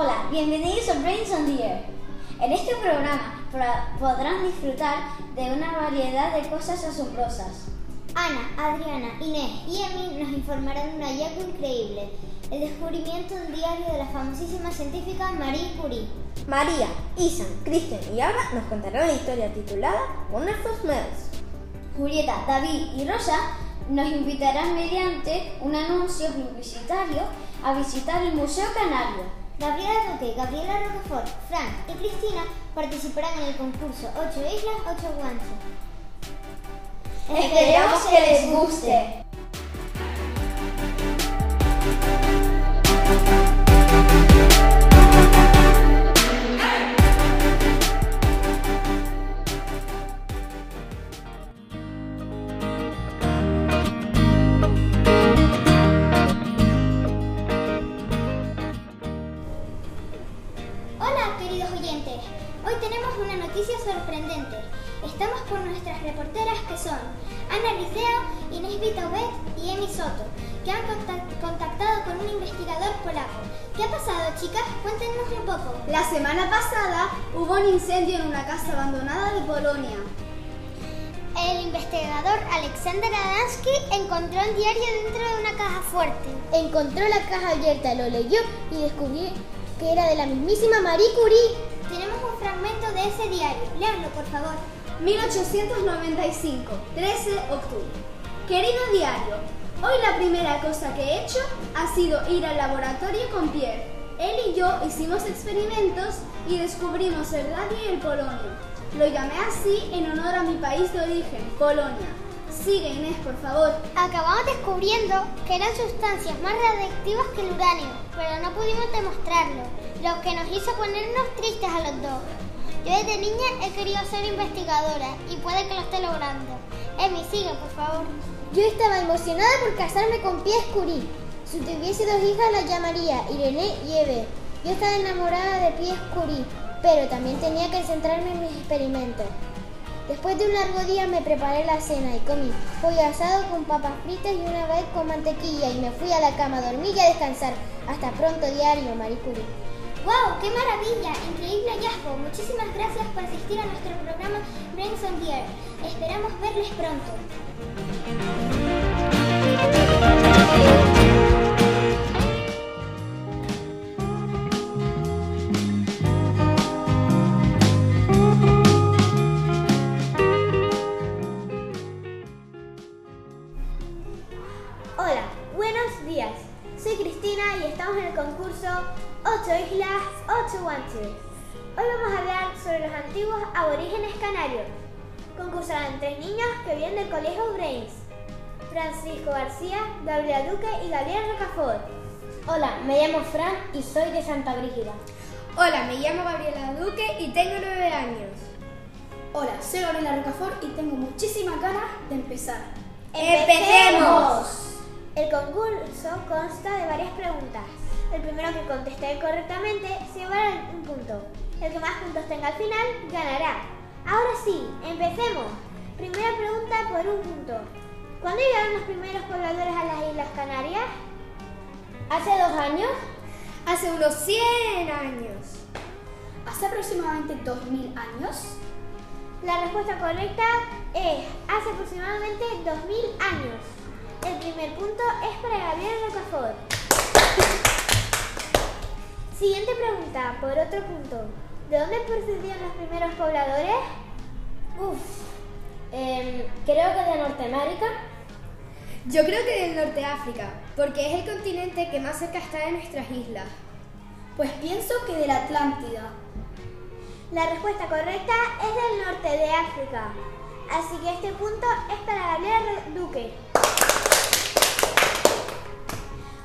Hola, bienvenidos a Brains on the Air. En este programa podrán disfrutar de una variedad de cosas asombrosas. Ana, Adriana, Inés y Emi nos informarán de un hallazgo increíble, el descubrimiento de un diario de la famosísima científica Marie Curie. María, Isan, Kristen y Abra nos contarán la historia titulada Wonderful Smells. Julieta, David y Rosa nos invitarán mediante un anuncio publicitario a visitar el Museo Canario. Gabriela Duque, Gabriela Rocafort, Frank y Cristina participarán en el concurso 8 Islas, 8 Guanches. Esperamos que les guste. Hoy tenemos una noticia sorprendente. Estamos con nuestras reporteras que son Ana Licea, Inés Vitaubet y Emi Soto, que han contactado con un investigador polaco. ¿Qué ha pasado, chicas? Cuéntenos un poco. La semana pasada hubo un incendio en una casa abandonada de Polonia. El investigador Alexander Adansky encontró un diario dentro de una caja fuerte. Encontró la caja abierta, lo leyó y descubrió que era de la mismísima Marie Curie. Fragmento de ese diario. Léanlo, por favor. 1895, 13 de octubre. Querido diario, hoy la primera cosa que he hecho ha sido ir al laboratorio con Pierre. Él y yo hicimos experimentos y descubrimos el radio y el polonio. Lo llamé así en honor a mi país de origen, Polonia. Sigue Inés, por favor. Acabamos descubriendo que eran sustancias más radiactivas que el uranio, pero no pudimos demostrarlo, lo que nos hizo ponernos tristes a los dos. Yo desde niña he querido ser investigadora y puede que lo esté logrando. Emi, sigue, por favor. Yo estaba emocionada por casarme con Pierre Curie. Si tuviese dos hijas las llamaría Irene y Eve. Yo estaba enamorada de Pierre Curie, pero también tenía que centrarme en mis experimentos. Después de un largo día me preparé la cena y comí pollo asado con papas fritas y una vez con mantequilla y me fui a la cama a dormir y a descansar. Hasta pronto, diario, Marie Curie. ¡Wow! ¡Qué maravilla! Increíble hallazgo. Muchísimas gracias por asistir a nuestro programa Brains on Esperamos verles pronto. Antiguos aborígenes canarios. Concursan tres niños que vienen del colegio Brains. Francisco García, Gabriela Duque y Gabriel Rocafort. Hola, me llamo Fran y soy de Santa Brígida. Hola, me llamo Gabriela Duque y tengo 9 años. Hola, soy Gabriela Rocafort y tengo muchísimas ganas de empezar. ¡Empecemos! El concurso consta de varias preguntas. El primero que conteste correctamente se llevará un punto. El que más puntos tenga al final ganará. Ahora sí, empecemos. Primera pregunta por un punto. ¿Cuándo llegaron los primeros pobladores a las Islas Canarias? ¿Hace dos años? Hace unos 100 años. ¿Hace aproximadamente 2000 años? La respuesta correcta es hace aproximadamente 2000 años. El primer punto es para Gabriel Rocafort. Siguiente pregunta, por otro punto. ¿De dónde procedían los primeros pobladores? Uf, em, creo que de Norteamérica. Yo creo que del norte de África, porque es el continente que más cerca está de nuestras islas. Pues pienso que de la Atlántida. La respuesta correcta es del norte de África. Así que este punto es para Gabriela Duque.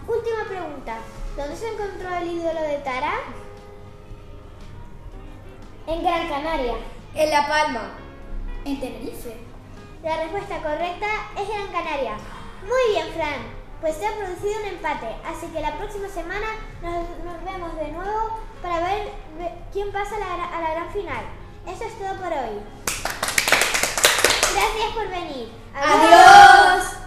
Última pregunta. ¿Dónde se encontró el ídolo de Tara? En Gran Canaria. En La Palma. En Tenerife. La respuesta correcta es Gran Canaria. Muy bien, Fran. Pues se ha producido un empate, así que la próxima semana nos, vemos de nuevo para ver, quién pasa a la, a la gran final. Eso es todo por hoy. Gracias por venir. Adiós.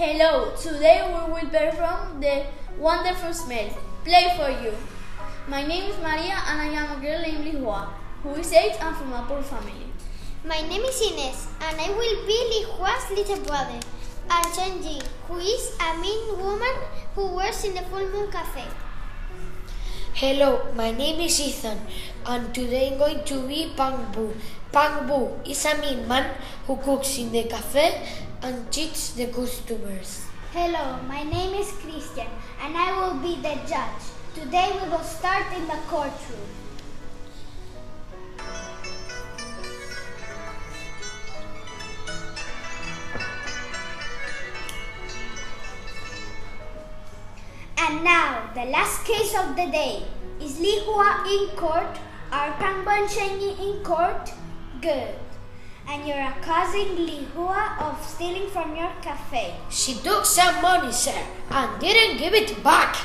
Hello, today we will perform the wonderful smell. Play for you. My name is Maria and I am a girl named Lihua, who is eight and from a poor family. My name is Ines, and I will be Li Hua's little brother. And Chen Ji, who is a mean woman who works in the Full Moon Cafe. Hello, my name is Ethan, and today I'm going to be Pang Bu. Pang Bu is a mean man who cooks in the cafe and cheats the customers. Hello, my name is Christian, and I will be the judge. Today we will start in the courtroom. And now, the last case of the day. Is Li Hua in court? Are Kang Ban in court? Good. And you're accusing Li Hua of stealing from your cafe. She took some money, sir, and didn't give it back.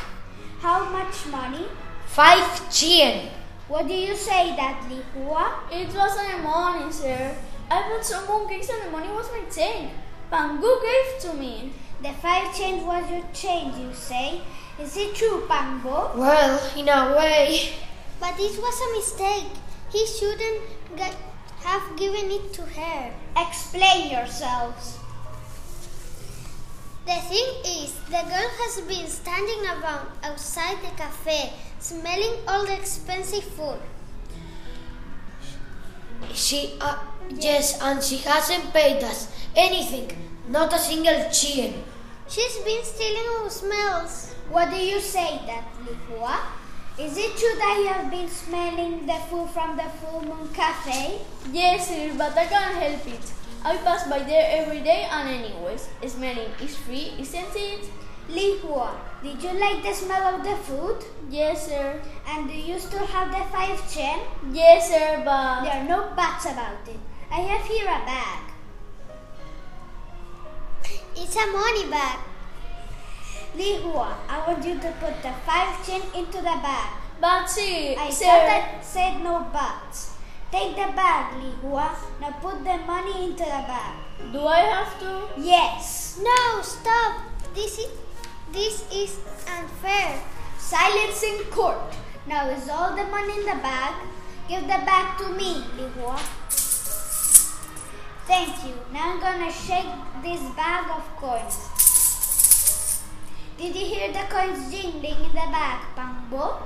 How much money? Five chien. What do you say that, Li Hua? It wasn't money, sir. I bought some mooncakes and the money was my change. Pangu gave to me. The five change was your change, you say? Is it true, Pangbo? Well, in a way. But this was a mistake. He shouldn't get, have given it to her. Explain yourselves. The thing is, the girl has been standing around outside the cafe, smelling all the expensive food. She, uh, yes, and she hasn't paid us anything, not a single chien. She's been stealing our smells. What do you say that, Li Hua? Is it true that you have been smelling the food from the Full Moon Cafe? Yes, sir, but I can't help it. I pass by there every day and anyways, smelling is free, isn't it? Li Hua, did you like the smell of the food? Yes, sir. And do you still have the five chen? Yes, sir, but... There are no buts about it. I have here a bag. It's a money bag. Li Hua, I want you to put the five chen into the bag. But see, I sir... thought I said no buts. Take the bag, Li Hua. Now put the money into the bag. Do I have to? Yes. No, stop. This is this is unfair. Silence in court. Now is all the money in the bag? Give the bag to me, Li Hua. Thank you. Now I'm gonna shake this bag of coins. Did you hear the coins jingling in the bag, Pangbo?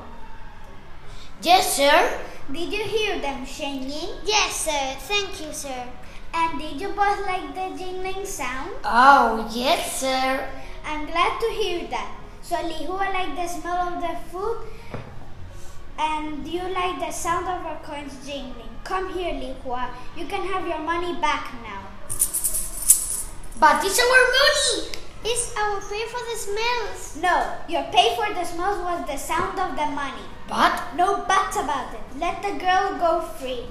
Yes, sir. Did you hear them shinging? Yes, sir. Thank you, sir. And did you both like the jingling sound? Oh, yes, sir. I'm glad to hear that. So Li Hua like the smell of the food and you like the sound of our coins jingling. Come here, Li Hua. You can have your money back now. But it's our money. It's our pay for the smells. No, your pay for the smells was the sound of the money. But No buts about it. Let the girl go free.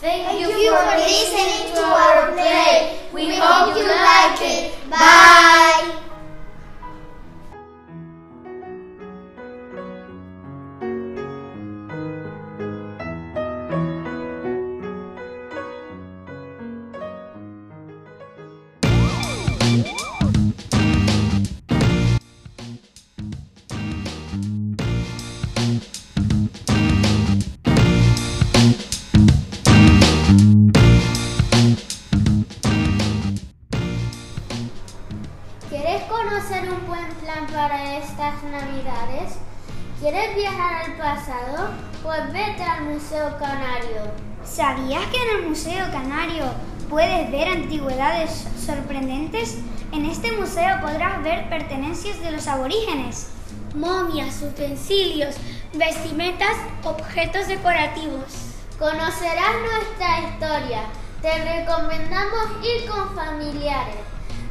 thank, you for listening to our play. We hope you like it. Bye. Estas navidades? ¿Quieres viajar al pasado? Pues vete al Museo Canario. ¿Sabías que en el Museo Canario puedes ver antigüedades sorprendentes? En este museo podrás ver pertenencias de los aborígenes. Momias, utensilios, vestimentas, objetos decorativos. Conocerás nuestra historia. Te recomendamos ir con familiares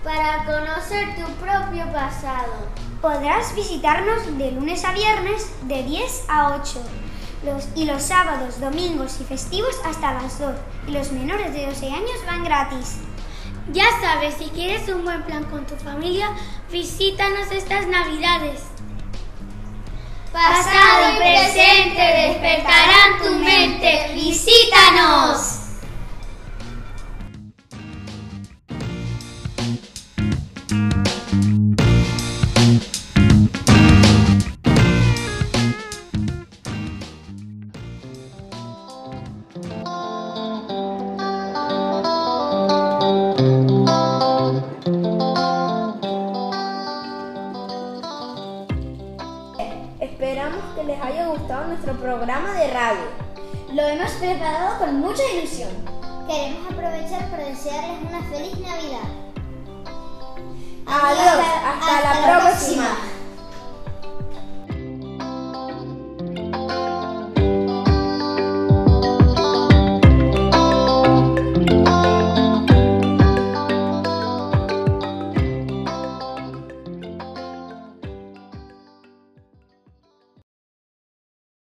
para conocer tu propio pasado. Podrás visitarnos de lunes a viernes de 10 a 8 los, y los sábados, domingos y festivos hasta las 2 y los menores de 12 años van gratis. Ya sabes, si quieres un buen plan con tu familia, visítanos estas navidades. pasado y presente despertarán tu mente. Visítanos. Programa de radio. Lo hemos preparado con mucha ilusión. Queremos aprovechar para desearles una feliz Navidad. Adiós, hasta, la próxima.